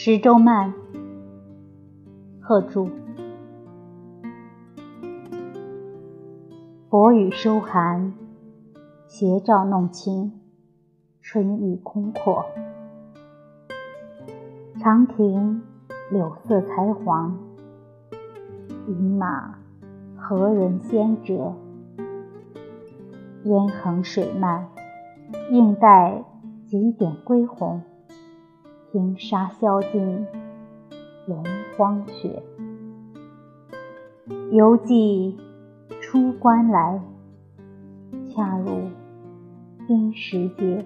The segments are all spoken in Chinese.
十州慢，贺铸。薄雨收寒，斜照弄晴，春意空阔。长亭柳色才黄，饮马何人先折？烟横水漫，映带几点归鸿。听沙消尽，龙荒雪。犹记出关来，恰如冰时节。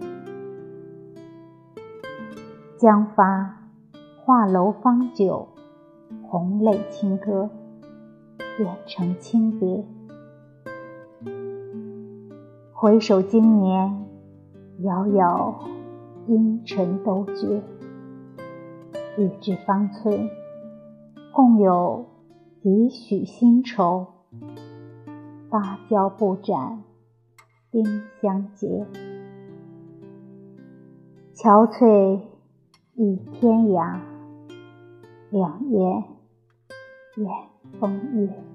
将发画楼芳酒，红泪轻歌，远程轻别。回首经年，遥遥阴沉都绝。一纸方寸，共有几许新愁。芭蕉不展，丁香结。憔悴倚天涯，两眼怨风月。